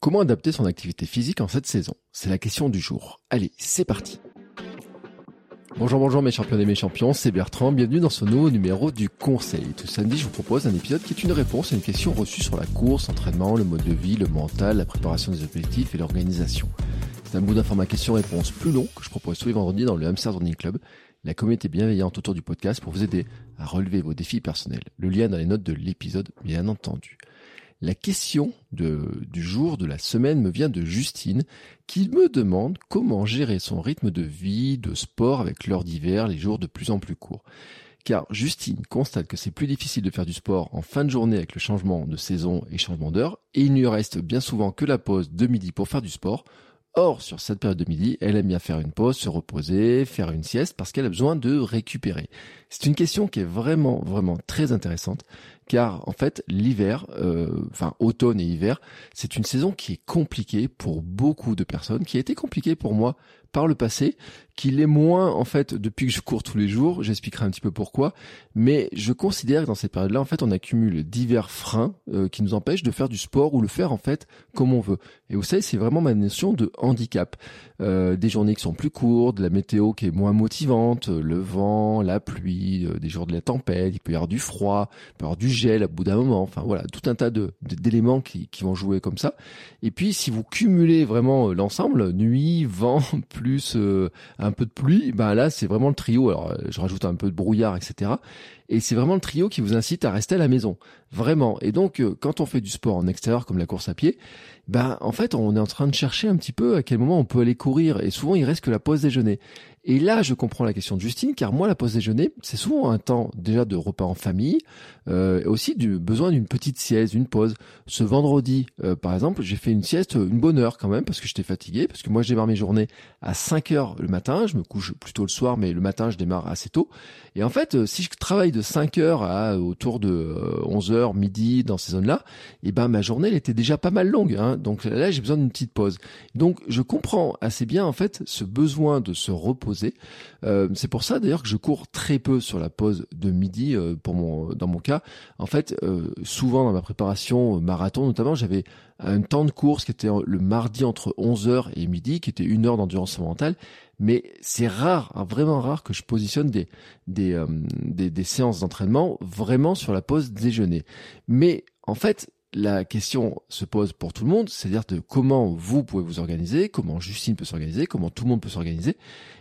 Comment adapter son activité physique en cette saison? C'est la question du jour. Allez, c'est parti Bonjour, bonjour mes champions et mes champions, c'est Bertrand, bienvenue dans ce nouveau numéro du Conseil. Tout samedi, je vous propose un épisode qui est une réponse à une question reçue sur la course, l'entraînement, le mode de vie, le mental, la préparation des objectifs et l'organisation. C'est un bout d'information question-réponse plus long que je propose tous les vendredis dans le Hamster Running Club, la communauté bienveillante autour du podcast pour vous aider à relever vos défis personnels. Le lien dans les notes de l'épisode, bien entendu. La question du jour, de la semaine me vient de Justine qui me demande comment gérer son rythme de vie, de sport avec l'heure d'hiver, les jours de plus en plus courts. Car Justine constate que c'est plus difficile de faire du sport en fin de journée avec le changement de saison et changement d'heure, et il ne lui reste bien souvent que la pause de midi pour faire du sport. Or, sur cette période de midi, elle aime bien faire une pause, se reposer, faire une sieste parce qu'elle a besoin de récupérer. C'est une question qui est vraiment, vraiment très intéressante car en fait l'hiver, euh, enfin automne et hiver, c'est une saison qui est compliquée pour beaucoup de personnes, qui a été compliquée pour moi par le passé, qui l'est moins en fait depuis que je cours tous les jours. J'expliquerai un petit peu pourquoi, mais je considère que dans cette période-là, en fait, on accumule divers freins euh, qui nous empêchent de faire du sport ou le faire en fait comme on veut. Et vous savez, c'est vraiment ma notion de handicap. Euh, des journées qui sont plus courtes, de la météo qui est moins motivante, le vent, la pluie, euh, des jours de la tempête, il peut y avoir du froid, il peut y avoir du gel à bout d'un moment. Enfin voilà, tout un tas de d'éléments qui, vont jouer comme ça. Et puis si vous cumulez vraiment l'ensemble, nuit, vent, plus euh, un peu de pluie, ben là c'est vraiment le trio. Alors je rajoute un peu de brouillard, etc. Et c'est vraiment le trio qui vous incite à rester à la maison, vraiment. Et donc quand on fait du sport en extérieur comme la course à pied, ben en fait on est en train de chercher un petit peu à quel moment on peut aller courir. Et souvent il reste que la pause déjeuner. Et là, je comprends la question de Justine, car moi, la pause déjeuner, c'est souvent un temps déjà de repas en famille, euh, et aussi du besoin d'une petite sieste, d'une pause. Ce vendredi, euh, par exemple, j'ai fait une sieste, une bonne heure quand même, parce que j'étais fatigué, parce que moi, je démarre mes journées à 5 heures le matin, je me couche plutôt le soir, mais le matin, je démarre assez tôt. Et en fait, euh, si je travaille de 5 heures à autour de 11 heures, midi, dans ces zones-là, eh ben ma journée, elle était déjà pas mal longue. Hein, donc là, j'ai besoin d'une petite pause. Donc, je comprends assez bien en fait ce besoin de se reposer euh, c'est pour ça d'ailleurs que je cours très peu sur la pause de midi euh, pour mon dans mon cas. En fait, euh, souvent dans ma préparation marathon notamment, j'avais un temps de course qui était le mardi entre 11h et midi, qui était une heure d'endurance mentale. Mais c'est rare, hein, vraiment rare que je positionne des des, des, des séances d'entraînement vraiment sur la pause déjeuner. Mais en fait, la question se pose pour tout le monde, c'est-à-dire de comment vous pouvez vous organiser, comment Justine peut s'organiser, comment tout le monde peut s'organiser.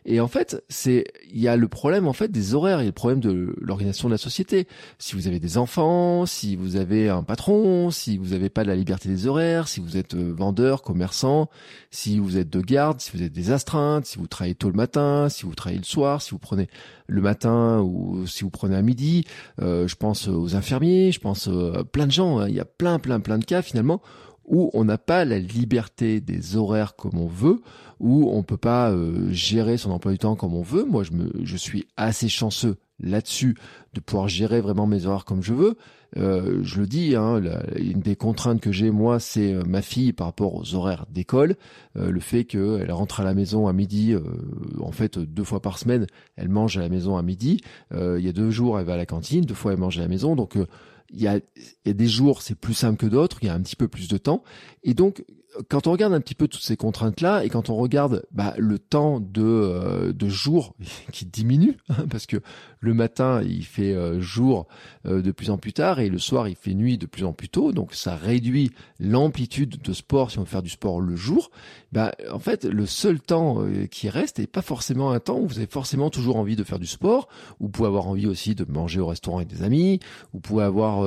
Et en fait, c'est il y a le problème en fait des horaires, il y a le problème de l'organisation de la société. Si vous avez des enfants, si vous avez un patron, si vous n'avez pas la liberté des horaires, si vous êtes euh, vendeur, commerçant, si vous êtes de garde, si vous êtes des astreintes, si vous travaillez tôt le matin, si vous travaillez le soir, si vous prenez le matin ou si vous prenez à midi, euh, je pense aux infirmiers, je pense à plein de gens, hein. il y a plein plein plein de cas finalement où on n'a pas la liberté des horaires comme on veut, où on peut pas euh, gérer son emploi du temps comme on veut. Moi, je me, je suis assez chanceux là-dessus de pouvoir gérer vraiment mes horaires comme je veux. Euh, je le dis, hein, une des contraintes que j'ai moi, c'est euh, ma fille par rapport aux horaires d'école, le fait qu'elle rentre à la maison à midi, en fait deux fois par semaine, elle mange à la maison à midi. il y a deux jours, elle va à la cantine, deux fois elle mange à la maison, donc il y a, il y a des jours c'est plus simple que d'autres, il y a un petit peu plus de temps, et donc quand on regarde un petit peu toutes ces contraintes-là et quand on regarde bah, le temps de, euh, de jour qui diminue, hein, parce que le matin il fait euh, jour euh, de plus en plus tard et le soir il fait nuit de plus en plus tôt, donc ça réduit l'amplitude de sport si on veut faire du sport le jour. Bah, en fait, le seul temps qui reste n'est pas forcément un temps où vous avez forcément toujours envie de faire du sport, ou vous pouvez avoir envie aussi de manger au restaurant avec des amis, ou vous pouvez avoir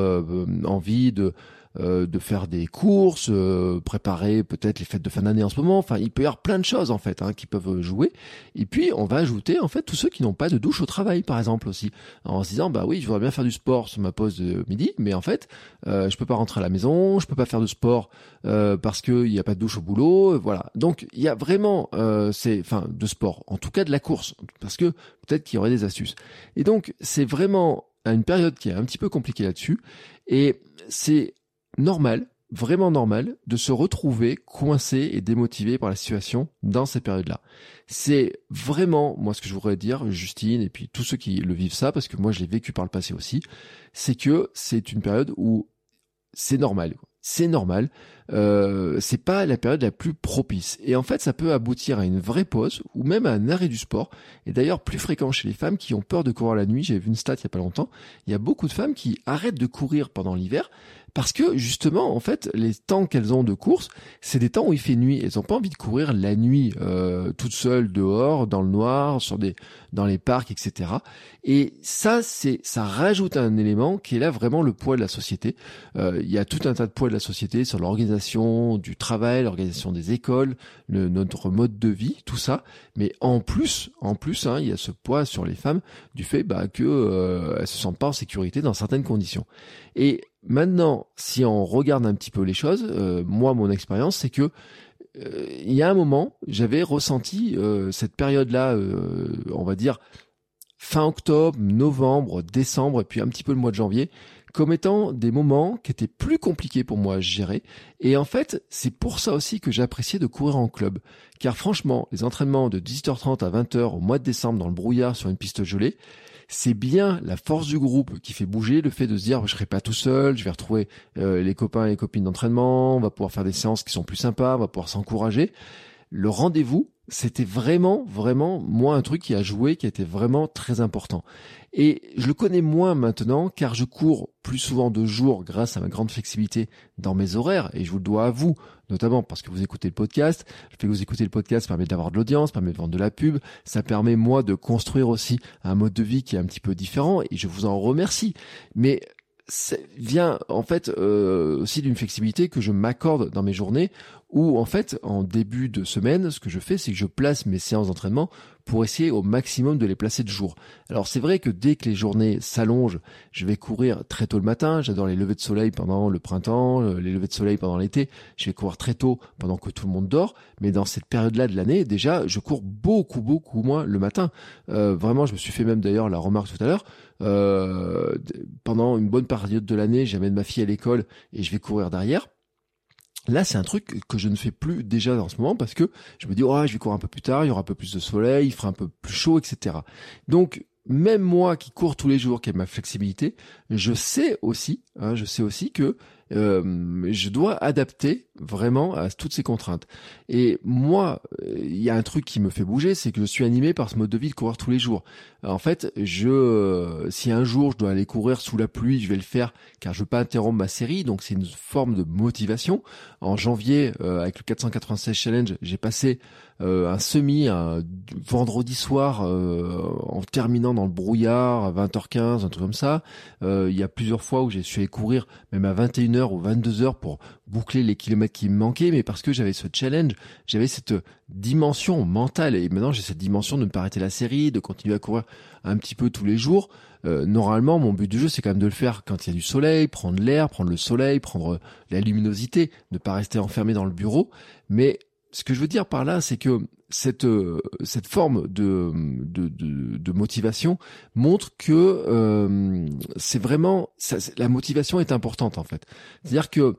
envie de euh, de faire des courses, euh, préparer peut-être les fêtes de fin d'année en ce moment. Enfin, il peut y avoir plein de choses en fait hein, qui peuvent jouer. Et puis on va ajouter en fait tous ceux qui n'ont pas de douche au travail, par exemple aussi, en se disant bah oui, je voudrais bien faire du sport sur ma pause de midi, mais en fait euh, je peux pas rentrer à la maison, je peux pas faire de sport euh, parce qu'il n'y a pas de douche au boulot, voilà. Donc il y a vraiment c'est enfin de sport, en tout cas de la course, parce que peut-être qu'il y aurait des astuces. Et donc c'est vraiment une période qui est un petit peu compliquée là-dessus. Et c'est normal, vraiment normal, de se retrouver coincé et démotivé par la situation dans ces périodes-là. C'est vraiment, moi, ce que je voudrais dire, Justine, et puis tous ceux qui le vivent ça, parce que moi, je l'ai vécu par le passé aussi, c'est que c'est une période où c'est normal c'est normal. Euh, c'est pas la période la plus propice. Et en fait, ça peut aboutir à une vraie pause ou même à un arrêt du sport. Et d'ailleurs, plus fréquent chez les femmes qui ont peur de courir la nuit. J'avais vu une stat il y a pas longtemps. Il y a beaucoup de femmes qui arrêtent de courir pendant l'hiver parce que justement, en fait, les temps qu'elles ont de course, c'est des temps où il fait nuit. Elles n'ont pas envie de courir la nuit euh, toutes seules dehors, dans le noir, sur des, dans les parcs, etc. Et ça, c'est, ça rajoute un élément qui est là vraiment le poids de la société. Euh, il y a tout un tas de poids de la société sur l'organisation du travail, l'organisation des écoles, le, notre mode de vie, tout ça. Mais en plus, en plus, hein, il y a ce poids sur les femmes du fait bah, que euh, elles se sentent pas en sécurité dans certaines conditions. Et Maintenant, si on regarde un petit peu les choses, euh, moi, mon expérience, c'est que euh, il y a un moment, j'avais ressenti euh, cette période-là, on va dire fin octobre, novembre, décembre, et puis un petit peu le mois de janvier, comme étant des moments qui étaient plus compliqués pour moi à gérer. Et en fait, c'est pour ça aussi que j'appréciais de courir en club. Car franchement, les entraînements de 18h30 à 20h au mois de décembre dans le brouillard sur une piste gelée, c'est bien la force du groupe qui fait bouger, le fait de se dire je serai pas tout seul, je vais retrouver euh, les copains et les copines d'entraînement, on va pouvoir faire des séances qui sont plus sympas, on va pouvoir s'encourager. Le rendez-vous, c'était vraiment, vraiment, moi, un truc qui a joué, qui était vraiment très important. Et je le connais moins maintenant, car je cours plus souvent de jour grâce à ma grande flexibilité dans mes horaires, et je vous le dois à vous, notamment parce que vous écoutez le podcast. Le fait que vous écoutez le podcast permet d'avoir de l'audience, permet de vendre de la pub, ça permet moi de construire aussi un mode de vie qui est un petit peu différent, et je vous en remercie. Mais ça vient en fait euh, aussi d'une flexibilité que je m'accorde dans mes journées où en fait en début de semaine ce que je fais c'est que je place mes séances d'entraînement pour essayer au maximum de les placer de jour. Alors c'est vrai que dès que les journées s'allongent, je vais courir très tôt le matin, j'adore les levées de soleil pendant le printemps, euh, les levées de soleil pendant l'été, je vais courir très tôt pendant que tout le monde dort, mais dans cette période-là de l'année, déjà, je cours beaucoup, beaucoup moins le matin. Euh, vraiment, je me suis fait même d'ailleurs la remarque tout à l'heure, euh, pendant une bonne période de l'année, j'amène ma fille à l'école et je vais courir derrière. Là, c'est un truc que je ne fais plus déjà en ce moment parce que je me dis, oh, je vais courir un peu plus tard, il y aura un peu plus de soleil, il fera un peu plus chaud, etc. Donc, même moi qui cours tous les jours, qui ai ma flexibilité, je sais aussi, hein, je sais aussi que euh, je dois adapter vraiment à toutes ces contraintes. Et moi, il y a un truc qui me fait bouger, c'est que je suis animé par ce mode de vie de courir tous les jours. En fait, je, euh, si un jour je dois aller courir sous la pluie, je vais le faire car je veux pas interrompre ma série, donc c'est une forme de motivation. En janvier, euh, avec le 496 challenge, j'ai passé un semi un vendredi soir en terminant dans le brouillard à 20h15, un truc comme ça. il y a plusieurs fois où j'ai su aller courir même à 21h ou 22 heures pour boucler les kilomètres qui me manquaient, mais parce que j'avais ce challenge, j'avais cette dimension mentale, et maintenant j'ai cette dimension de ne pas arrêter la série, de continuer à courir un petit peu tous les jours. Euh, normalement, mon but du jeu, c'est quand même de le faire quand il y a du soleil, prendre l'air, prendre le soleil, prendre la luminosité, ne pas rester enfermé dans le bureau. Mais ce que je veux dire par là, c'est que cette euh, cette forme de de, de, motivation montre que euh, c'est vraiment ça, la motivation est importante en fait. C'est-à-dire que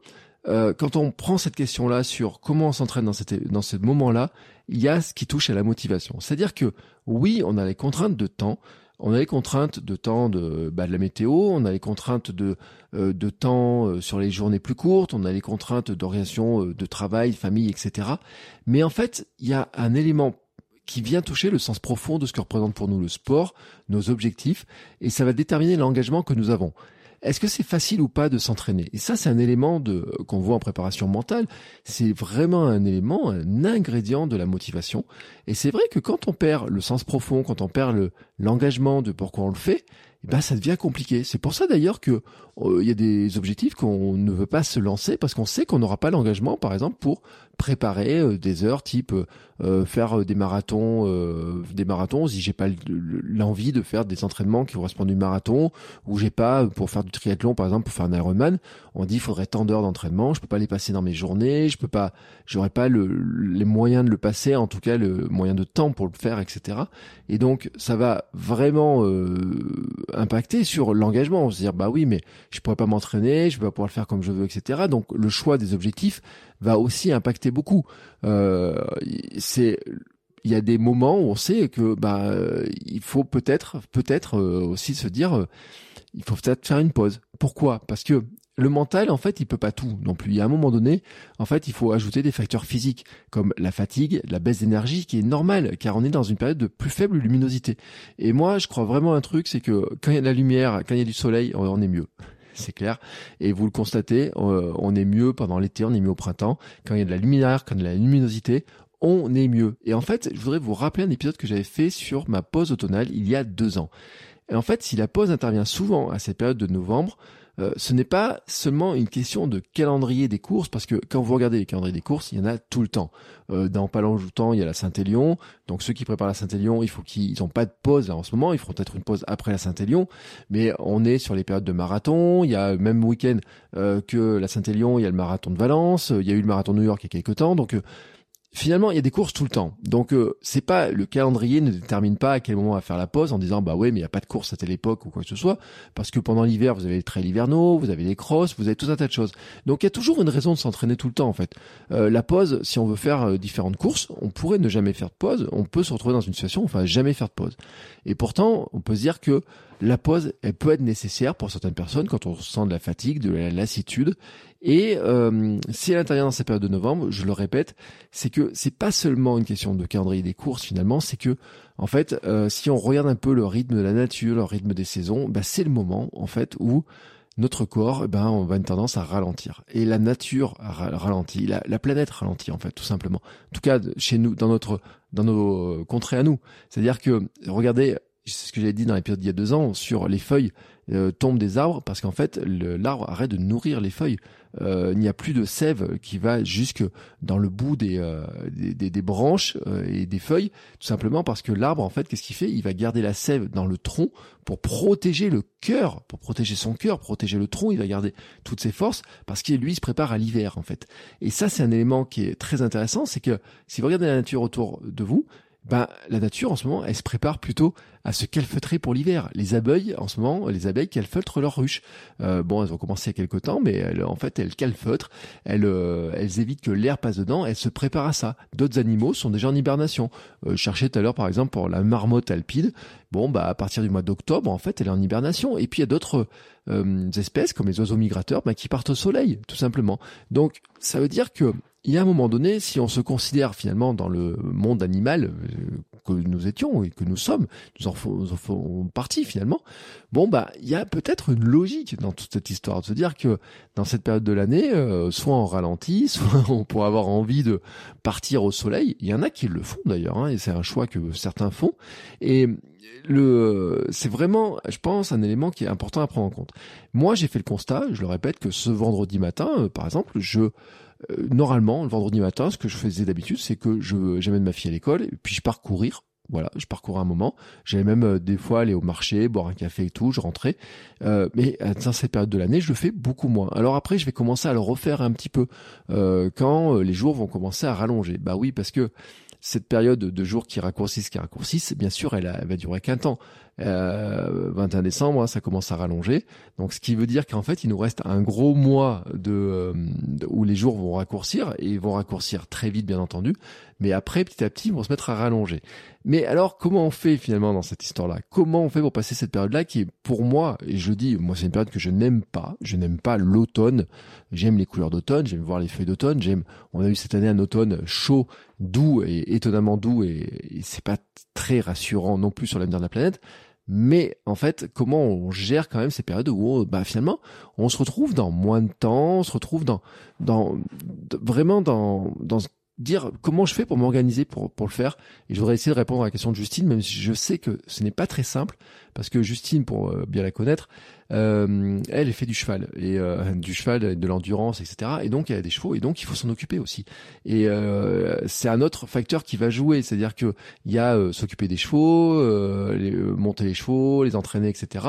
euh, quand on prend cette question-là sur comment on s'entraîne dans, cette, dans ce moment-là, il y a ce qui touche à la motivation. C'est-à-dire que oui, on a les contraintes de temps, on a les contraintes de temps de, bah, de la météo, on a les contraintes de, euh, temps euh, sur les journées plus courtes, on a les contraintes d'orientation euh, de travail, famille, etc. Mais en fait, il y a un élément qui vient toucher le sens profond de ce que représente pour nous le sport, nos objectifs, et ça va déterminer l'engagement que nous avons. Est-ce que c'est facile ou pas de s'entraîner? Et ça, c'est un élément qu'on voit en préparation mentale. C'est vraiment un élément, un ingrédient de la motivation. Et c'est vrai que quand on perd le sens profond, quand on perd le l'engagement de pourquoi on le fait, eh ben ça devient compliqué. C'est pour ça d'ailleurs que euh, il y a des objectifs qu'on ne veut pas se lancer parce qu'on sait qu'on n'aura pas l'engagement, par exemple, pour préparer euh, des heures type euh, faire des marathons, des marathons. Si j'ai pas l'envie de faire des entraînements qui correspondent du marathon, ou j'ai pas pour faire du triathlon, par exemple, pour faire un Ironman, on dit il faudrait tant d'heures d'entraînement. Je peux pas les passer dans mes journées. Je peux pas, j'aurais pas le, les moyens de le passer, en tout cas le moyen de temps pour le faire, etc. Et donc ça va vraiment impacter sur l'engagement. On se dire bah oui, mais je pourrais pas m'entraîner, je vais pas pouvoir le faire comme je veux, etc. Donc le choix des objectifs va aussi impacter beaucoup. Euh, c'est il y a des moments où on sait que bah il faut peut-être peut-être euh, aussi se dire euh, il faut peut-être faire une pause. Pourquoi? Parce que le mental, en fait, il peut pas tout non plus. Il y a un moment donné, en fait, il faut ajouter des facteurs physiques comme la fatigue, la baisse d'énergie, qui est normale, car on est dans une période de plus faible luminosité. Et moi, je crois vraiment un truc, c'est que quand il y a de la lumière, quand il y a du soleil, on est mieux. C'est clair. Et vous le constatez, on est mieux pendant l'été, on est mieux au printemps. Quand il y a de la lumière, quand il y a de la luminosité, on est mieux. Et en fait, je voudrais vous rappeler un épisode que j'avais fait sur ma pause automnale il y a deux ans. Et en fait, si la pause intervient souvent à cette période de novembre, euh, ce n'est pas seulement une question de calendrier des courses, parce que quand vous regardez les calendriers des courses, il y en a tout le temps. Euh, dans pas longtemps, il y a la Saint-Élion. Donc ceux qui préparent la Saint-Élion, il faut qu'ils n'ont pas de pause en ce moment. Ils feront peut-être une pause après la Saint-Élion. Mais on est sur les périodes de marathon. Il y a même week-end euh, que la Saint-Élion, il y a le marathon de Valence. Il y a eu le marathon de New York il y a quelques temps. Donc finalement, il y a des courses tout le temps. Donc, euh, c'est pas le calendrier ne détermine pas à quel moment on va faire la pause en disant bah ouais, mais il y a pas de course à telle époque ou quoi que ce soit, parce que pendant l'hiver, vous avez les trails hivernaux, vous avez les crosses, vous avez tout un tas de choses. Donc, il y a toujours une raison de s'entraîner tout le temps en fait. Euh, la pause, si on veut faire euh, différentes courses, on pourrait ne jamais faire de pause. On peut se retrouver dans une situation où on va jamais faire de pause. Et pourtant, on peut se dire que la pause, elle peut être nécessaire pour certaines personnes quand on sent de la fatigue, de la lassitude. Et euh, si à l'intérieur dans cette période de novembre, je le répète, c'est que c'est pas seulement une question de calendrier des courses finalement, c'est que en fait, euh, si on regarde un peu le rythme de la nature, le rythme des saisons, bah, c'est le moment en fait où notre corps, eh ben, on va une tendance à ralentir. Et la nature ralentit, la, la, planète ralentit en fait, tout simplement. En tout cas, chez nous, dans notre, dans nos contrées à nous. C'est-à-dire que, regardez, c'est ce que j'avais dit dans l'épisode d'il y a deux ans, sur les feuilles euh, tombent des arbres, parce qu'en fait, l'arbre arrête de nourrir les feuilles. Euh, il n'y a plus de sève qui va jusque dans le bout des, euh, des, des, branches euh, et des feuilles, tout simplement parce que l'arbre, en fait, qu'est-ce qu'il fait? Il va garder la sève dans le tronc pour protéger le cœur, pour protéger son cœur, protéger le tronc, il va garder toutes ses forces, parce qu'il lui se prépare à l'hiver, en fait. Et ça, c'est un élément qui est très intéressant, c'est que si vous regardez la nature autour de vous, ben, la nature en ce moment, elle se prépare plutôt à se calfeutrer pour l'hiver. Les abeilles, en ce moment, les abeilles calfeutrent leurs ruches. Euh, bon, elles ont commencé il y a quelques temps, mais elles, en fait, elles calfeutrent, elles, euh, elles évitent que l'air passe dedans, elles se préparent à ça. D'autres animaux sont déjà en hibernation. Euh, cherchez tout à l'heure, par exemple, pour la marmotte alpide. Bon, bah, à partir du mois d'octobre, en fait, elle est en hibernation. Et puis, il y a d'autres euh, espèces, comme les oiseaux migrateurs, bah, qui partent au soleil, tout simplement. Donc, ça veut dire que il y a un moment donné, si on se considère finalement dans le monde animal euh, que nous étions et que nous sommes, nous en faisons partie finalement, bon bah il y a peut-être une logique dans toute cette histoire de se dire que dans cette période de l'année, euh, soit on ralentit, soit on pourrait avoir envie de partir au soleil. Il y en a qui le font d'ailleurs, hein, et c'est un choix que certains font. Et le, c'est vraiment, je pense, un élément qui est important à prendre en compte. Moi, j'ai fait le constat, je le répète, que ce vendredi matin, euh, par exemple, je euh, normalement, le vendredi matin, ce que je faisais d'habitude, c'est que je j'amène ma fille à l'école et puis je pars courir. Voilà, je parcours un moment. J'allais même euh, des fois aller au marché, boire un café et tout, je rentrais. Euh, mais dans cette période de l'année, je le fais beaucoup moins. Alors après, je vais commencer à le refaire un petit peu quand les jours vont commencer à rallonger. Bah oui, parce que cette période de jours qui raccourcissent, qui raccourcissent, bien sûr, elle, elle va durer qu'un temps. Euh, 21 décembre, hein, ça commence à rallonger. Donc, ce qui veut dire qu'en fait, il nous reste un gros mois de, euh, où les jours vont raccourcir et vont raccourcir très vite, bien entendu. Mais après, petit à petit, ils vont se mettre à rallonger. Mais alors, comment on fait finalement dans cette histoire-là? Comment on fait pour passer cette période-là qui est pour moi, et je dis, moi, c'est une période que je n'aime pas. Je n'aime pas l'automne. J'aime les couleurs d'automne. J'aime voir les feuilles d'automne. J'aime. On a eu cette année un automne chaud, doux et étonnamment doux, et, et c'est pas très rassurant non plus sur l'avenir de la planète. Mais en fait, comment on gère quand même ces périodes où bah, finalement on se retrouve dans moins de temps, on se retrouve dans, dans vraiment dans, dans dire comment je fais pour m'organiser pour, pour le faire. Et je voudrais essayer de répondre à la question de Justine, même si je sais que ce n'est pas très simple, parce que Justine, pour euh, bien la connaître, elle, elle fait du cheval et euh, du cheval, de l'endurance, etc. Et donc elle a des chevaux et donc il faut s'en occuper aussi. Et euh, c'est un autre facteur qui va jouer, c'est-à-dire que il y a euh, s'occuper des chevaux, monter les chevaux, les entraîner, etc.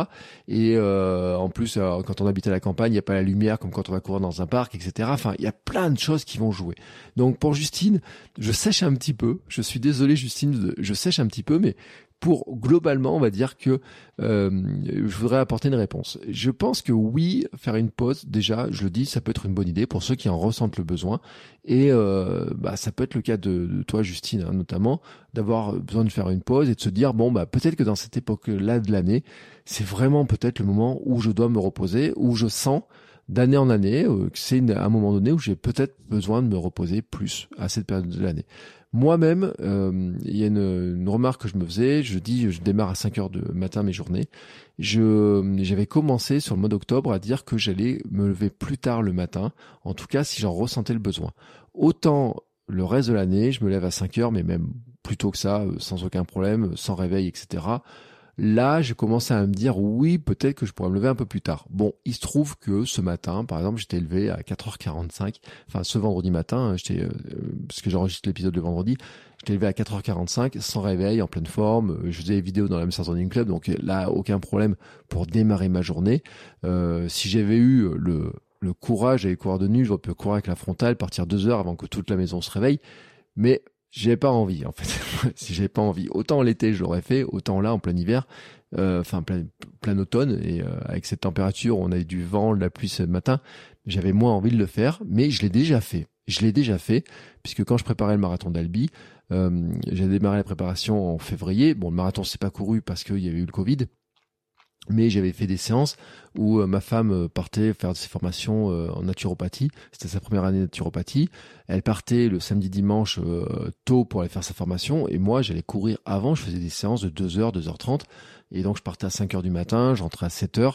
Et en plus, quand on habite à la campagne, il n'y a pas la lumière comme quand on va courir dans un parc, etc. Enfin, il y a plein de choses qui vont jouer. Donc pour Justine, je sèche un petit peu. Je suis désolé, Justine, je sèche un petit peu, mais pour globalement, on va dire que euh, je voudrais apporter une réponse. Je pense que oui, faire une pause, déjà, je le dis, ça peut être une bonne idée pour ceux qui en ressentent le besoin. Et euh, bah, ça peut être le cas de, toi, Justine, hein, notamment, d'avoir besoin de faire une pause et de se dire bon, bah peut-être que dans cette époque-là de l'année, c'est vraiment peut-être le moment où je dois me reposer, où je sens d'année en année euh, que c'est un moment donné où j'ai peut-être besoin de me reposer plus à cette période de l'année. Moi-même, euh, il y a une, remarque que je me faisais. Je dis, je démarre à 5 heures de matin mes journées. Je, j'avais commencé sur le mois d'octobre à dire que j'allais me lever plus tard le matin. En tout cas, si j'en ressentais le besoin. Autant le reste de l'année, je me lève à 5 heures, mais même plus tôt que ça, euh, sans aucun problème, sans réveil, etc. Là, j'ai commencé à me dire oui, peut-être que je pourrais me lever un peu plus tard. Bon, il se trouve que ce matin, par exemple, j'étais levé à 4h45. Enfin, ce vendredi matin, hein, j'étais euh, parce que j'enregistre l'épisode le vendredi, j'étais levé à 4h45 sans réveil, en pleine forme. Je faisais des vidéos dans la même Running Club, donc là, aucun problème pour démarrer ma journée. Euh, si j'avais eu le le courage d'aller courir de nuit, j'aurais pu courir avec la frontale, partir deux heures avant que toute la maison se réveille. Mais j'ai pas envie en fait. si j'ai pas envie, autant l'été je l'aurais fait, autant là en plein hiver, euh, enfin plein, plein automne et euh, avec cette température, on a eu du vent, de la pluie ce matin, j'avais moins envie de le faire, mais je l'ai déjà fait. Je l'ai déjà fait puisque quand je préparais le marathon d'Albi, euh, j'ai démarré la préparation en février. Bon, le marathon s'est pas couru parce qu'il y avait eu le Covid, mais j'avais fait des séances où euh, ma femme euh, partait faire ses formations euh, en naturopathie. C'était sa première année de naturopathie. Elle partait le samedi dimanche tôt pour aller faire sa formation et moi j'allais courir avant. Je faisais des séances de 2h, 2h30 et donc je partais à 5h du matin, j'entrais à 7h,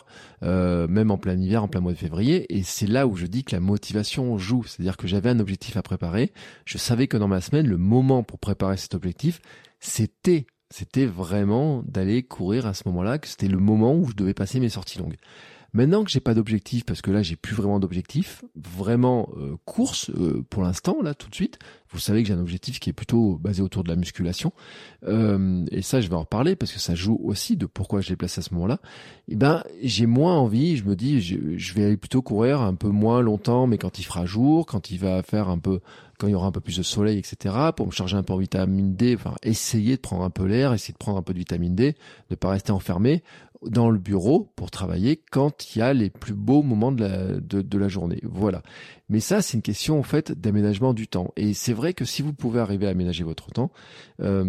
même en plein hiver, en plein mois de février. Et c'est là où je dis que la motivation joue. C'est-à-dire que j'avais un objectif à préparer. Je savais que dans ma semaine, le moment pour préparer cet objectif, c'était c'était vraiment d'aller courir à ce moment-là, que c'était le moment où je devais passer mes sorties longues. Maintenant que j'ai pas d'objectif, parce que là j'ai plus vraiment d'objectif, vraiment euh, course euh, pour l'instant là tout de suite. Vous savez que j'ai un objectif qui est plutôt basé autour de la musculation, euh, et ça je vais en reparler parce que ça joue aussi de pourquoi je l'ai placé à ce moment-là. Et eh ben j'ai moins envie, je me dis je, vais aller plutôt courir un peu moins longtemps, mais quand il fera jour, quand il va faire un peu quand il y aura un peu plus de soleil, etc., pour me charger un peu en vitamine D, enfin, essayer de prendre un peu l'air, essayer de prendre un peu de vitamine D, de pas rester enfermé dans le bureau pour travailler quand il y a les plus beaux moments de la, de, la journée. Voilà. Mais ça, c'est une question, en fait, d'aménagement du temps. Et c'est vrai que si vous pouvez arriver à aménager votre temps, euh,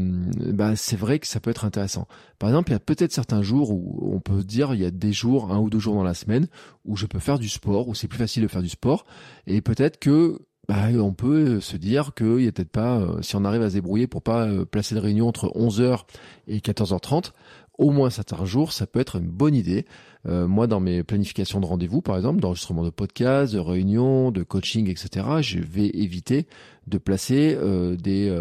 bah, c'est vrai que ça peut être intéressant. Par exemple, il y a peut-être certains jours où on peut dire, il y a des jours, un ou deux jours dans la semaine, où je peux faire du sport, où c'est plus facile de faire du sport. Et peut-être que bah, on peut se dire qu'il y a peut-être pas, euh, si on arrive à se débrouiller pour pas euh, placer de réunion entre 11h et 14h30, au moins certains jours, ça peut être une bonne idée. Euh, moi, dans mes planifications de rendez-vous, par exemple, d'enregistrement de podcasts, de réunions, de coaching, etc., je vais éviter de placer des,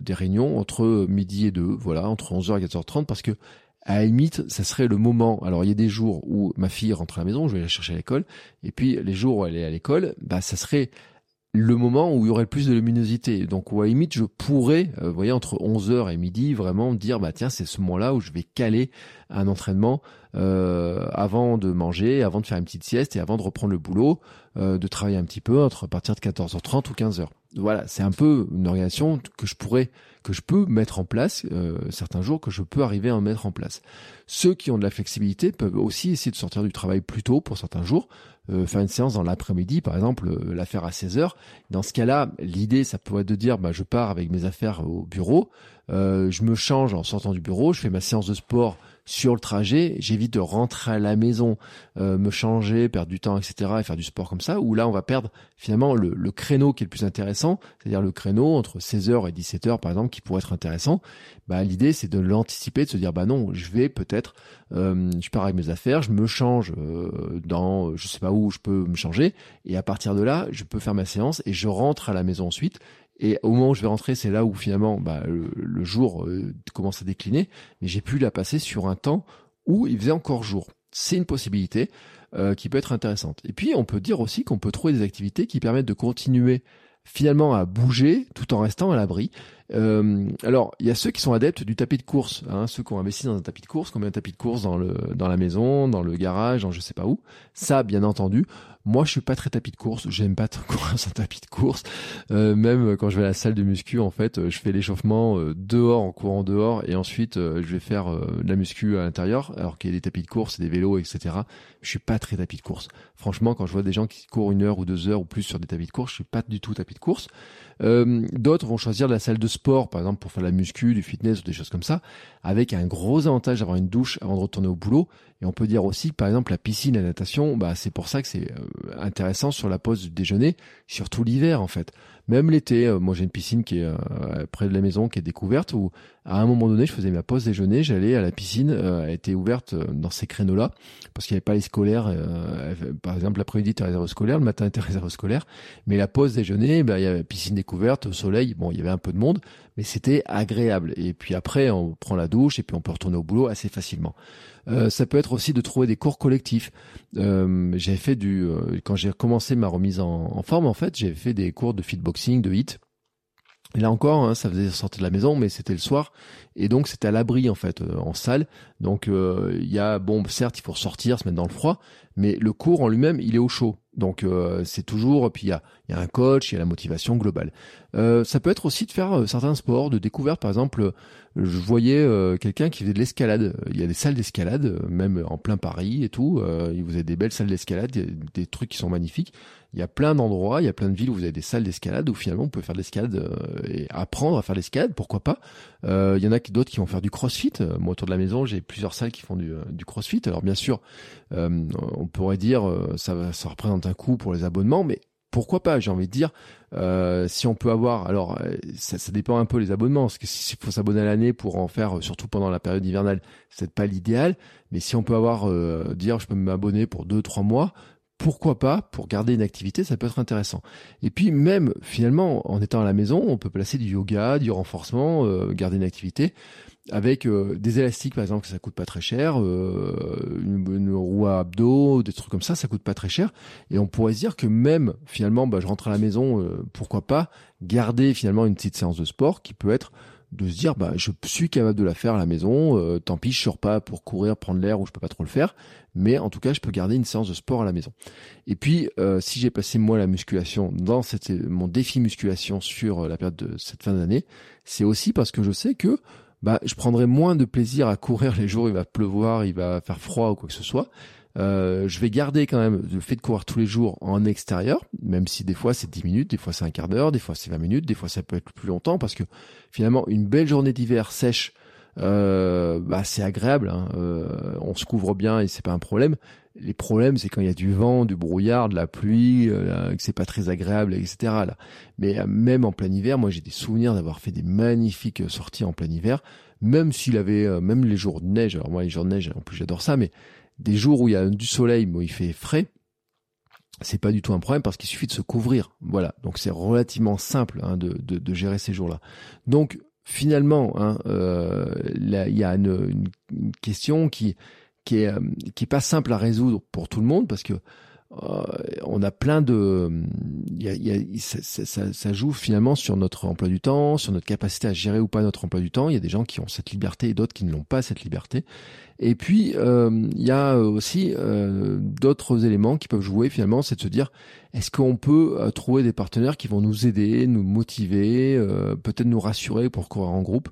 des réunions entre midi et deux, voilà, entre 11h et 14h30, parce que à la limite, ça serait le moment. Alors, il y a des jours où ma fille rentre à la maison, je vais la chercher à l'école, et puis les jours où elle est à l'école, bah, ça serait le moment où il y aurait le plus de luminosité. Donc, à la limite, je pourrais, euh, vous voyez, entre 11h et midi, vraiment dire, bah tiens, c'est ce moment-là où je vais caler un entraînement euh, avant de manger, avant de faire une petite sieste et avant de reprendre le boulot, euh, de travailler un petit peu entre partir de 14h30 ou 15h. Voilà, c'est un peu une organisation que je pourrais, que je peux mettre en place certains jours, que je peux arriver à en mettre en place. Ceux qui ont de la flexibilité peuvent aussi essayer de sortir du travail plus tôt pour certains jours, euh, faire une séance dans l'après-midi, par exemple, euh, la faire à 16 heures. Dans ce cas-là, l'idée, ça pourrait être de dire, bah, je pars avec mes affaires au bureau, euh, je me change en sortant du bureau, je fais ma séance de sport sur le trajet, j'évite de rentrer à la maison, euh, me changer, perdre du temps, etc. et faire du sport comme ça, où là on va perdre finalement le, créneau qui est le plus intéressant, c'est-à-dire le créneau entre 16h et 17h par exemple qui pourrait être intéressant. Bah, l'idée c'est de l'anticiper, de se dire bah non, je vais peut-être, euh, je pars avec mes affaires, je me change euh, dans je sais pas où je peux me changer, et à partir de là je peux faire ma séance et je rentre à la maison ensuite Et au moment où je vais rentrer, c'est là où finalement bah, le, jour euh, commence à décliner. Mais j'ai pu la passer sur un temps où il faisait encore jour. C'est une possibilité euh, qui peut être intéressante. Et puis on peut dire aussi qu'on peut trouver des activités qui permettent de continuer finalement à bouger tout en restant à l'abri. Euh, alors, il y a ceux qui sont adeptes du tapis de course, hein, ceux qui ont investi dans un tapis de course, qui ont un tapis de course dans le dans la maison, dans le garage, dans je sais pas où. Ça, bien entendu, moi, je suis pas très tapis de course. J'aime pas courir un tapis de course. Euh, même quand je vais à la salle de muscu, en fait, je fais l'échauffement euh, dehors, en courant dehors, et ensuite euh, je vais faire de la muscu à l'intérieur, alors qu'il y a des tapis de course, des vélos, etc. Je suis pas très tapis de course. Franchement, quand je vois des gens qui courent une heure ou deux heures ou plus sur des tapis de course, je suis pas du tout tapis de course. D'autres vont choisir la salle de sport, par exemple, pour faire la muscu, du fitness ou des choses comme ça, avec un gros avantage d'avoir une douche avant de retourner au boulot. Et on peut dire aussi par exemple, la piscine, la natation, bah, c'est pour ça que c'est intéressant sur la pause du déjeuner, surtout l'hiver en fait. Même l'été, euh, moi j'ai une piscine qui est euh, près de la maison, qui est découverte, où à un moment donné, je faisais ma pause déjeuner, j'allais à la piscine, euh, elle était ouverte dans ces créneaux-là, parce qu'il n'y avait pas les scolaires. par exemple, l'après-midi était réservé scolaire, le matin était réservé scolaire, mais la pause déjeuner, bah, il y avait piscine découverte, au soleil, bon, il y avait un peu de monde, mais c'était agréable. Et puis après, on prend la douche et puis on peut retourner au boulot assez facilement. Euh, ça peut être aussi de trouver des cours collectifs. Euh, fait du euh, quand j'ai commencé ma remise en, forme en fait, j'ai fait des cours de fitboxing, de hit. Et là encore, hein, ça faisait sortir de la maison, mais c'était le soir, et donc c'était à l'abri en fait, euh, en salle. Donc il y a bon, certes, il faut sortir, se mettre dans le froid, mais le cours en lui-même, il est au chaud. Donc c'est toujours, puis il y a, y a, un coach, il y a la motivation globale. ça peut être aussi de faire certains sports, de découverte, par exemple, je voyais euh, quelqu'un qui faisait de l'escalade. Il y a des salles d'escalade, euh, même en plein Paris et tout. Euh, vous avez des belles salles d'escalade, des trucs qui sont magnifiques. Il y a plein d'endroits, il y a plein de villes où vous avez des salles d'escalade où finalement on peut faire de l'escalade et apprendre à faire l'escalade, pourquoi pas. Il y en a d'autres qui vont faire du crossfit. Moi autour de la maison, j'ai plusieurs salles qui font du, du crossfit. Alors bien sûr, on pourrait dire ça, ça représente un coût pour les abonnements, mais pourquoi pas J'ai envie de dire, euh, si on peut avoir, alors euh, ça, dépend un peu les abonnements, parce que s'il faut s'abonner à l'année pour en faire, euh, surtout pendant la période hivernale, c'est pas l'idéal. Mais si on peut avoir, euh, dire, je peux m'abonner pour deux, trois mois, pourquoi pas Pour garder une activité, ça peut être intéressant. Et puis même finalement, en étant à la maison, on peut placer du yoga, du renforcement, garder une activité avec euh, des élastiques par exemple que ça coûte pas très cher, euh, une, roue à abdos, des trucs comme ça, ça coûte pas très cher. Et on pourrait se dire que même finalement, bah, je rentre à la maison, euh, pourquoi pas garder finalement une petite séance de sport qui peut être de se dire bah je suis capable de la faire à la maison, tant pis je sors pas pour courir, prendre l'air ou je peux pas trop le faire, mais en tout cas je peux garder une séance de sport à la maison. Et puis si j'ai passé moi la musculation dans cette, mon défi musculation sur la période de cette fin d'année, c'est aussi parce que je sais que bah, je prendrai moins de plaisir à courir les jours où il va pleuvoir, il va faire froid ou quoi que ce soit. Euh, je vais garder quand même le fait de courir tous les jours en extérieur, même si des fois c'est 10 minutes, des fois c'est un quart d'heure, des fois c'est 20 minutes, des fois ça peut être plus longtemps, parce que finalement une belle journée d'hiver sèche, euh, bah, c'est agréable, hein. euh, on se couvre bien et c'est pas un problème. Les problèmes, c'est quand il y a du vent, du brouillard, de la pluie, euh, que c'est pas très agréable, etc. Là. Mais euh, même en plein hiver, moi j'ai des souvenirs d'avoir fait des magnifiques sorties en plein hiver, même s'il avait, même les jours de neige. Alors moi les jours de neige, en plus j'adore ça, mais des jours où il y a du soleil, mais où il fait frais, c'est pas du tout un problème parce qu'il suffit de se couvrir. Voilà, donc c'est relativement simple hein, de, de, de, gérer ces jours-là. Donc finalement, hein, euh, il y a une, une question qui qui est, euh, qui est pas simple à résoudre pour tout le monde parce que euh, on a plein de, y a, y a, ça, ça, ça, joue finalement sur notre emploi du temps, sur notre capacité à gérer ou pas notre emploi du temps. Il y a des gens qui ont cette liberté et d'autres qui ne l'ont pas cette liberté. Et puis euh, il y a aussi euh, d'autres éléments qui peuvent jouer finalement, c'est de se dire est-ce qu'on peut euh, trouver des partenaires qui vont nous aider, nous motiver, peut-être nous rassurer pour courir en groupe?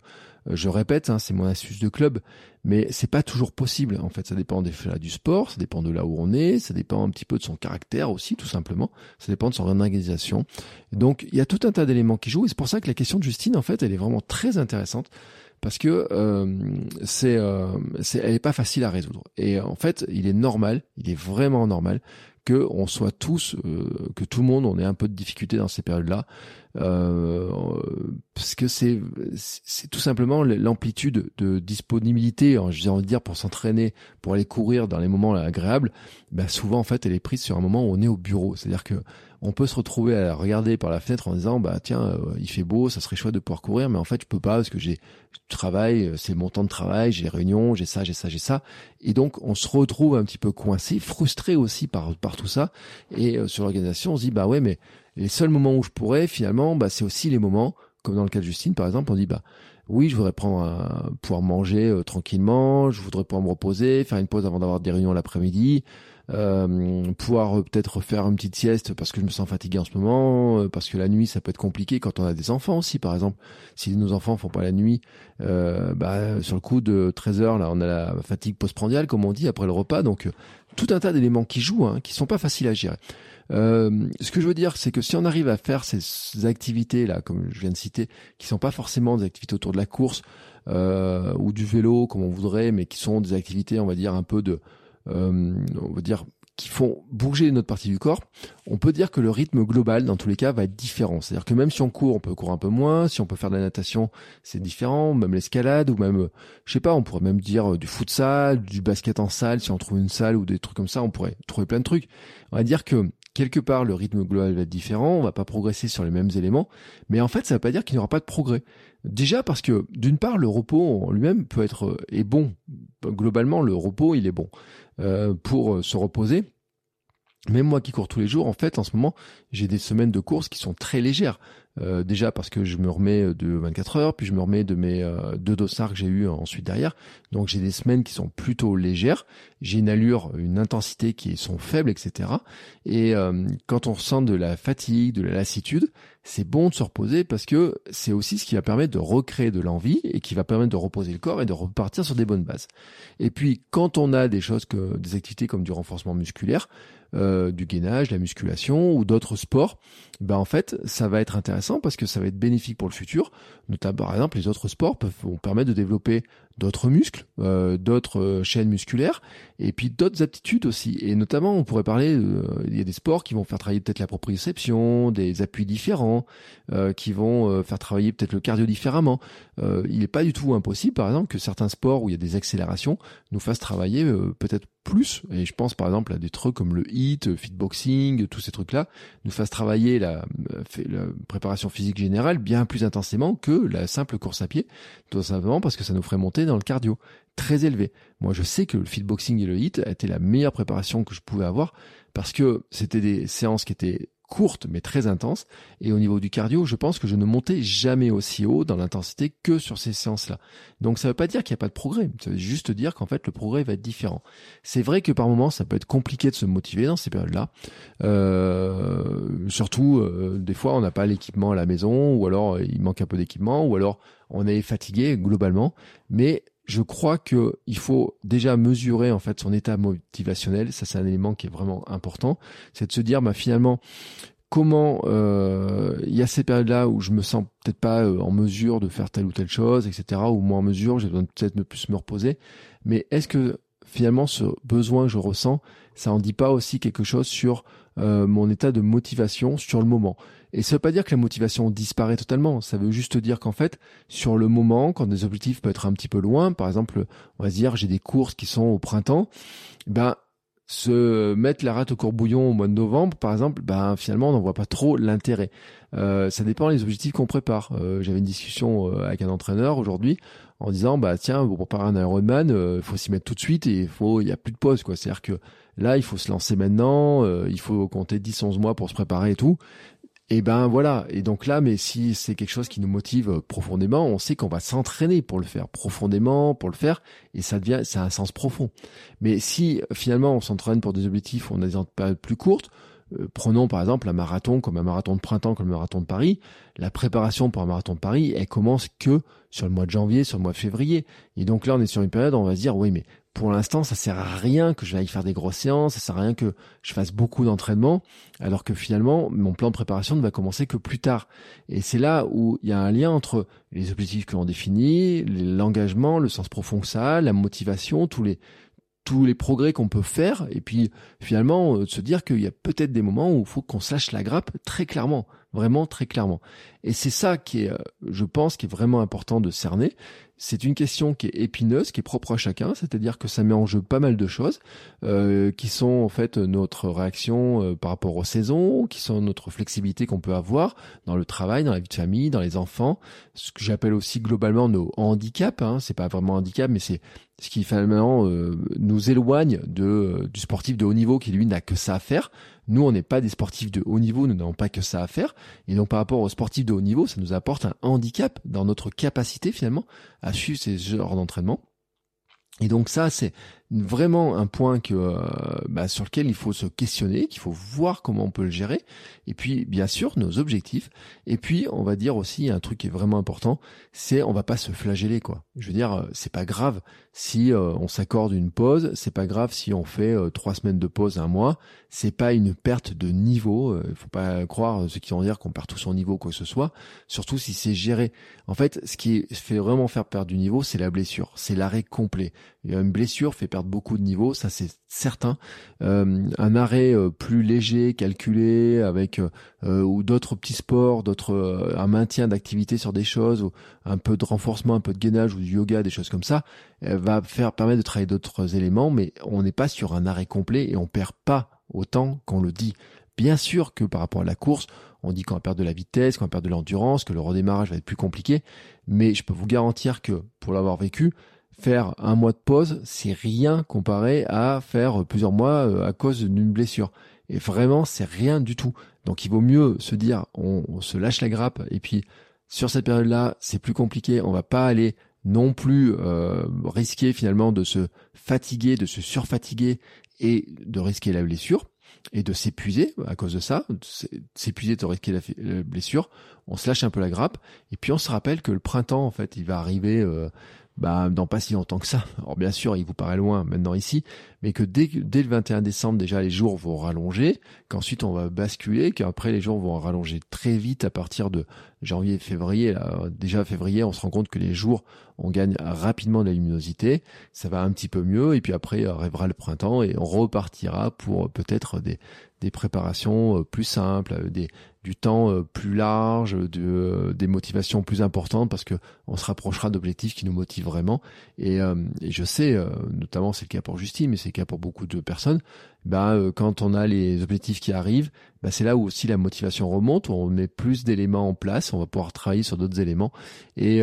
Euh, je répète, hein, c'est mon astuce de club, mais c'est pas toujours possible. En fait, ça dépend des du sport, ça dépend de là où on est, ça dépend un petit peu de son caractère aussi, tout simplement. Ça dépend de son organisation. Donc, il y a tout un tas d'éléments qui jouent, et c'est pour ça que la question de Justine, en fait, elle est vraiment très intéressante parce que euh, c'est, euh, c'est, elle est pas facile à résoudre. Et en fait, il est normal, il est vraiment normal que on soit tous, euh, que tout le monde, on ait un peu de difficulté dans ces périodes-là. euh, parce que c'est c'est tout simplement l'amplitude de disponibilité, j'ai envie de dire, pour s'entraîner, pour aller courir dans les moments agréables. Ben souvent en fait, elle est prise sur un moment où on est au bureau, c'est-à-dire que on peut se retrouver à regarder par la fenêtre en disant bah tiens euh, il fait beau ça serait chouette de pouvoir courir mais en fait je peux pas parce que j'ai travail euh, c'est mon temps de travail j'ai réunions j'ai ça j'ai ça j'ai ça. Et donc on se retrouve un petit peu coincé frustré aussi par par tout ça. Et euh, sur l'organisation on se dit bah ouais mais les seuls moments où je pourrais finalement bah c'est aussi les moments comme dans le cas de Justine par exemple on dit bah oui, je voudrais prendre un, pouvoir manger tranquillement, je voudrais pouvoir me reposer, faire une pause avant d'avoir des réunions l'après-midi, euh, pouvoir euh, peut-être faire une petite sieste parce que je me sens fatigué en ce moment, euh, parce que la nuit ça peut être compliqué quand on a des enfants aussi par exemple. Si nos enfants font pas la nuit, euh, bah, sur le coup de 13 heures là, on a la fatigue postprandiale comme on dit après le repas, donc tout un tas d'éléments qui jouent, hein, qui sont pas faciles à gérer. Euh, ce que je veux dire, c'est que si on arrive à faire ces activités là, comme je viens de citer, qui sont pas forcément des activités autour de la course euh, ou du vélo comme on voudrait, mais qui sont des activités, on va dire un peu de euh, on va dire qui font bouger notre partie du corps, on peut dire que le rythme global, dans tous les cas, va être différent. C'est-à-dire que même si on court, on peut courir un peu moins. Si on peut faire de la natation, c'est différent. Même l'escalade ou même, je sais pas, on pourrait même dire euh, du futsal, du basket en salle. Si on trouve une salle ou des trucs comme ça, on pourrait trouver plein de trucs. On va dire que quelque part, le rythme global va être différent. On va pas progresser sur les mêmes éléments. Mais en fait, ça veut pas dire qu'il n'y aura pas de progrès. Déjà parce que d'une part le repos en lui-même peut être euh, est bon. Globalement le repos il est bon euh, pour euh, se reposer. Même moi qui cours tous les jours, en fait, en ce moment, j'ai des semaines de course qui sont très légères. Euh, déjà parce que je me remets de 24 heures, puis je me remets de mes euh, deux dossards que j'ai eu ensuite derrière. Donc j'ai des semaines qui sont plutôt légères. J'ai une allure, une intensité qui sont faibles, etc. Et euh, quand on ressent de la fatigue, de la lassitude, c'est bon de se reposer parce que c'est aussi ce qui va permettre de recréer de l'envie et qui va permettre de reposer le corps et de repartir sur des bonnes bases. Et puis quand on a des choses que des activités comme du renforcement musculaire, euh, du gainage, la musculation ou d'autres sports, ben en fait, ça va être intéressant parce que ça va être bénéfique pour le futur. Notamment, par exemple, les autres sports peuvent vont permettre de développer d'autres muscles, euh, d'autres euh, chaînes musculaires, et puis d'autres aptitudes aussi. Et notamment, on pourrait parler, il y a des sports qui vont faire travailler peut-être la proprioception, des appuis différents, qui vont faire travailler peut-être le cardio différemment. il n'est pas du tout impossible, par exemple, que certains sports où il y a des accélérations nous fassent travailler peut-être plus, et je pense par exemple à des trucs comme le HIT, fitboxing, tous ces trucs-là, nous fassent travailler la, la, préparation physique générale bien plus intensément que la simple course à pied, tout simplement parce que ça nous ferait monter dans le cardio très élevé. Moi je sais que le fitboxing et le HIT étaient la meilleure préparation que je pouvais avoir parce que c'était des séances qui étaient courte mais très intense. Et au niveau du cardio, je pense que je ne montais jamais aussi haut dans l'intensité que sur ces séances-là. Donc ça ne veut pas dire qu'il n'y a pas de progrès. Ça veut juste dire qu'en fait le progrès va être différent. C'est vrai que par moments ça peut être compliqué de se motiver dans ces périodes-là. Euh, surtout euh, des fois on n'a pas l'équipement à la maison ou alors il manque un peu d'équipement ou alors on est fatigué globalement. Mais je crois que il faut déjà mesurer en fait son état motivationnel. Ça, c'est un élément qui est vraiment important. C'est de se dire, bah finalement, comment euh, il y a ces périodes-là où je me sens peut-être pas euh, en mesure de faire telle ou telle chose, etc. Ou moins en mesure, j'ai besoin peut-être de plus me reposer. Mais est-ce que finalement ce besoin que je ressens, ça en dit pas aussi quelque chose sur euh, mon état de motivation sur le moment? Et ça veut pas dire que la motivation disparaît totalement. Ça veut juste dire qu'en fait, sur le moment, quand des objectifs peuvent être un petit peu loin, par exemple, on va dire j'ai des courses qui sont au printemps, ben se mettre la rate au courbouillon au mois de novembre, par exemple, ben finalement on n'en voit pas trop l'intérêt. Euh, ça dépend des objectifs qu'on prépare. Euh, J'avais une discussion euh, avec un entraîneur aujourd'hui en disant bah tiens pour préparer un Ironman, il euh, faut s'y mettre tout de suite et il faut il y a plus de pause quoi. C'est-à-dire que Là, il faut se lancer maintenant, euh, il faut compter 10-11 mois pour se préparer et tout. Et ben voilà. Et donc là, mais si c'est quelque chose qui nous motive profondément, on sait qu'on va s'entraîner pour le faire profondément, pour le faire, et ça devient, ça a un sens profond. Mais si finalement on s'entraîne pour des objectifs, on a des périodes plus courtes, euh, prenons par exemple un marathon comme un marathon de printemps, comme le marathon de Paris. La préparation pour un marathon de Paris, elle commence que sur le mois de janvier, sur le mois de février. Et donc là, on est sur une période où on va se dire, oui, mais pour l'instant, ça sert à rien que je aille faire des grosses séances, ça sert à rien que je fasse beaucoup d'entraînement, alors que finalement, mon plan de préparation ne va commencer que plus tard. Et c'est là où il y a un lien entre les objectifs que l'on définit, l'engagement, le sens profond que ça a, la motivation, tous les, tous les progrès qu'on peut faire, et puis finalement, euh, de se dire qu'il y a peut-être des moments où il faut qu'on sache la grappe très clairement. vraiment très clairement. Et c'est ça qui est, euh, je pense, qui est vraiment important de cerner. C'est une question qui est épineuse, qui est propre à chacun, c'est-à-dire que ça met en jeu pas mal de choses, euh, qui sont en fait notre réaction par rapport aux saisons, qui sont notre flexibilité qu'on peut avoir dans le travail, dans la vie de famille, dans les enfants, ce que j'appelle aussi globalement nos handicaps. Hein, c'est pas vraiment handicap, mais c'est ce qui finalement euh, nous éloigne de, euh, du sportif de haut niveau qui lui n'a que ça à faire. Nous, on n'est pas des sportifs de haut niveau, nous n'avons pas que ça à faire. Et donc par rapport aux sportifs de haut niveau, ça nous apporte un handicap dans notre capacité finalement à suivre ces genres d'entraînement. Et donc ça, c'est vraiment un point que, euh, bah, sur lequel il faut se questionner, qu'il faut voir comment on peut le gérer. Et puis, bien sûr, nos objectifs. Et puis, on va dire aussi un truc qui est vraiment important, c'est on va pas se flageller, quoi. Je veux dire, euh, c'est pas grave si euh, on s'accorde une pause, c'est pas grave si on fait trois semaines de pause un mois. C'est pas une perte de niveau. Il faut pas croire ceux qui vont dire qu'on perd tout son niveau, quoi que ce soit. Surtout si c'est géré. En fait, ce qui fait vraiment faire perdre du niveau, c'est la blessure, c'est l'arrêt complet. Une blessure fait perdre beaucoup de niveaux, ça c'est certain. Euh, un arrêt euh, plus léger, calculé, avec euh, ou d'autres petits sports, d'autres un maintien d'activité sur des choses, un peu de renforcement, un peu de gainage ou du yoga, des choses comme ça, va faire permettre de travailler d'autres éléments, mais on n'est pas sur un arrêt complet et on perd pas autant qu'on le dit. Bien sûr que par rapport à la course, on dit qu'on va perdre de la vitesse, qu'on va perdre de l'endurance, que le redémarrage va être plus compliqué, mais je peux vous garantir que pour l'avoir vécu, faire un mois de pause, c'est rien comparé à faire plusieurs mois euh, à cause d'une blessure. Et vraiment, c'est rien du tout. Donc il vaut mieux se dire, on, se lâche la grappe, et puis sur cette période-là, c'est plus compliqué, on va pas aller non plus euh, risquer finalement de se fatiguer, de se surfatiguer et de risquer la blessure et de s'épuiser à cause de ça, s'épuiser de risquer la, blessure, on se lâche un peu la grappe et puis on se rappelle que le printemps en fait il va arriver euh, bah, dans pas si longtemps que ça. Alors bien sûr, il vous paraît loin maintenant ici, mais que dès, dès le 21 décembre, déjà les jours vont rallonger, qu'ensuite on va basculer, qu'après les jours vont rallonger très vite à partir de janvier, février. déjà février, on se rend compte que les jours, on gagne rapidement de la luminosité, ça va un petit peu mieux, et puis après arrivera le printemps et on repartira pour peut-être des, des préparations euh, plus simples, euh, des, du temps euh, plus large, de, des motivations plus importantes parce que on se rapprochera d'objectifs qui nous motivent vraiment. Et, et je sais, notamment c'est le cas pour Justine, mais c'est le cas pour beaucoup de personnes. Ben, quand on a les objectifs qui arrivent, ben, c'est là où aussi la motivation remonte, on met plus d'éléments en place, on va pouvoir travailler sur d'autres éléments et,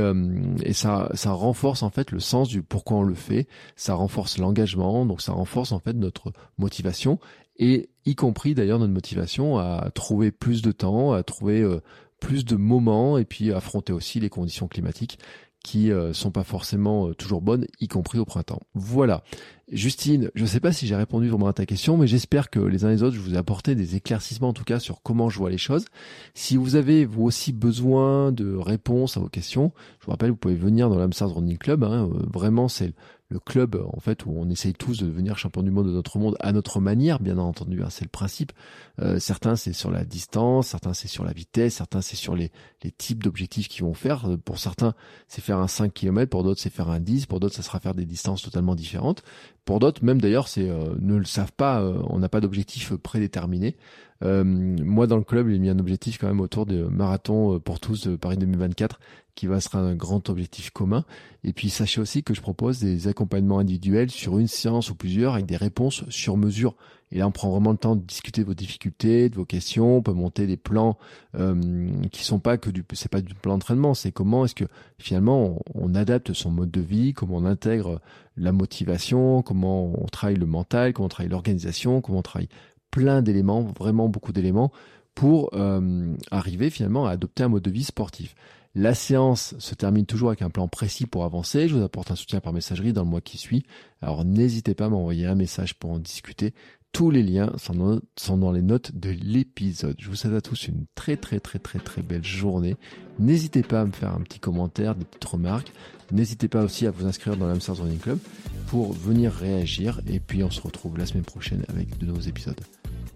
et ça, ça renforce en fait le sens du pourquoi on le fait, ça renforce l'engagement, donc ça renforce en fait notre motivation et y compris d'ailleurs notre motivation à trouver plus de temps, à trouver euh, plus de moments et puis affronter aussi les conditions climatiques qui euh, sont pas forcément euh, toujours bonnes, y compris au printemps. Voilà. Justine, je ne sais pas si j'ai répondu vraiment à ta question, mais j'espère que les uns et les autres, je vous ai apporté des éclaircissements en tout cas sur comment je vois les choses. Si vous avez vous aussi besoin de réponses à vos questions, je vous rappelle, vous pouvez venir dans l'Amsterdam Running Club. Hein, vraiment, c'est le club en fait où on essaye tous de devenir champion du monde de notre monde à notre manière, bien entendu, hein, c'est le principe. Euh, certains c'est sur la distance, certains c'est sur la vitesse, certains c'est sur les, les types d'objectifs qu'ils vont faire. Pour certains c'est faire un 5 km, pour d'autres c'est faire un 10, pour d'autres ça sera faire des distances totalement différentes. Pour d'autres même d'ailleurs c'est euh, ne le savent pas, euh, on n'a pas d'objectif prédéterminé. Moi dans le club j'ai mis un objectif quand même autour de marathon pour tous de Paris 2024 qui va être un grand objectif commun. Et puis sachez aussi que je propose des accompagnements individuels sur une séance ou plusieurs avec des réponses sur mesure. Et là, on prend vraiment le temps de discuter de vos difficultés, de vos questions. On peut monter des plans euh, qui sont pas que du, c'est pas du plan d'entraînement. C'est comment est-ce que finalement on, adapte son mode de vie, comment on intègre la motivation, comment on travaille le mental, comment on travaille l'organisation, comment on travaille plein d'éléments, vraiment beaucoup d'éléments pour euh, arriver finalement à adopter un mode de vie sportif. La séance se termine toujours avec un plan précis pour avancer. Je vous apporte un soutien par messagerie dans le mois qui suit. Alors n'hésitez pas à m'envoyer un message pour en discuter. Tous les liens sont dans, les notes de l'épisode. Je vous souhaite à tous une très très très très très belle journée. N'hésitez pas à me faire un petit commentaire, des petites remarques. N'hésitez pas aussi à vous inscrire dans l'Amsterdam Running Club pour venir réagir. Et puis on se retrouve la semaine prochaine avec de nouveaux épisodes.